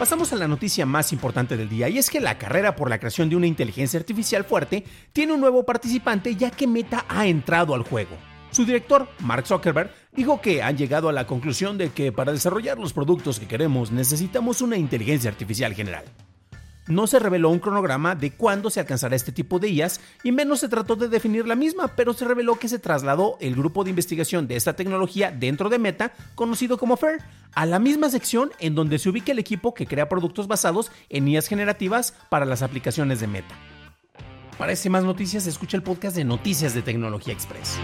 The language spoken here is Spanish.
Pasamos a la noticia más importante del día y es que la carrera por la creación de una inteligencia artificial fuerte tiene un nuevo participante ya que Meta ha entrado al juego. Su director, Mark Zuckerberg, dijo que han llegado a la conclusión de que para desarrollar los productos que queremos necesitamos una inteligencia artificial general. No se reveló un cronograma de cuándo se alcanzará este tipo de IAS y menos se trató de definir la misma, pero se reveló que se trasladó el grupo de investigación de esta tecnología dentro de Meta, conocido como FAIR, a la misma sección en donde se ubica el equipo que crea productos basados en IAS generativas para las aplicaciones de Meta. Para más noticias, escucha el podcast de Noticias de Tecnología Express.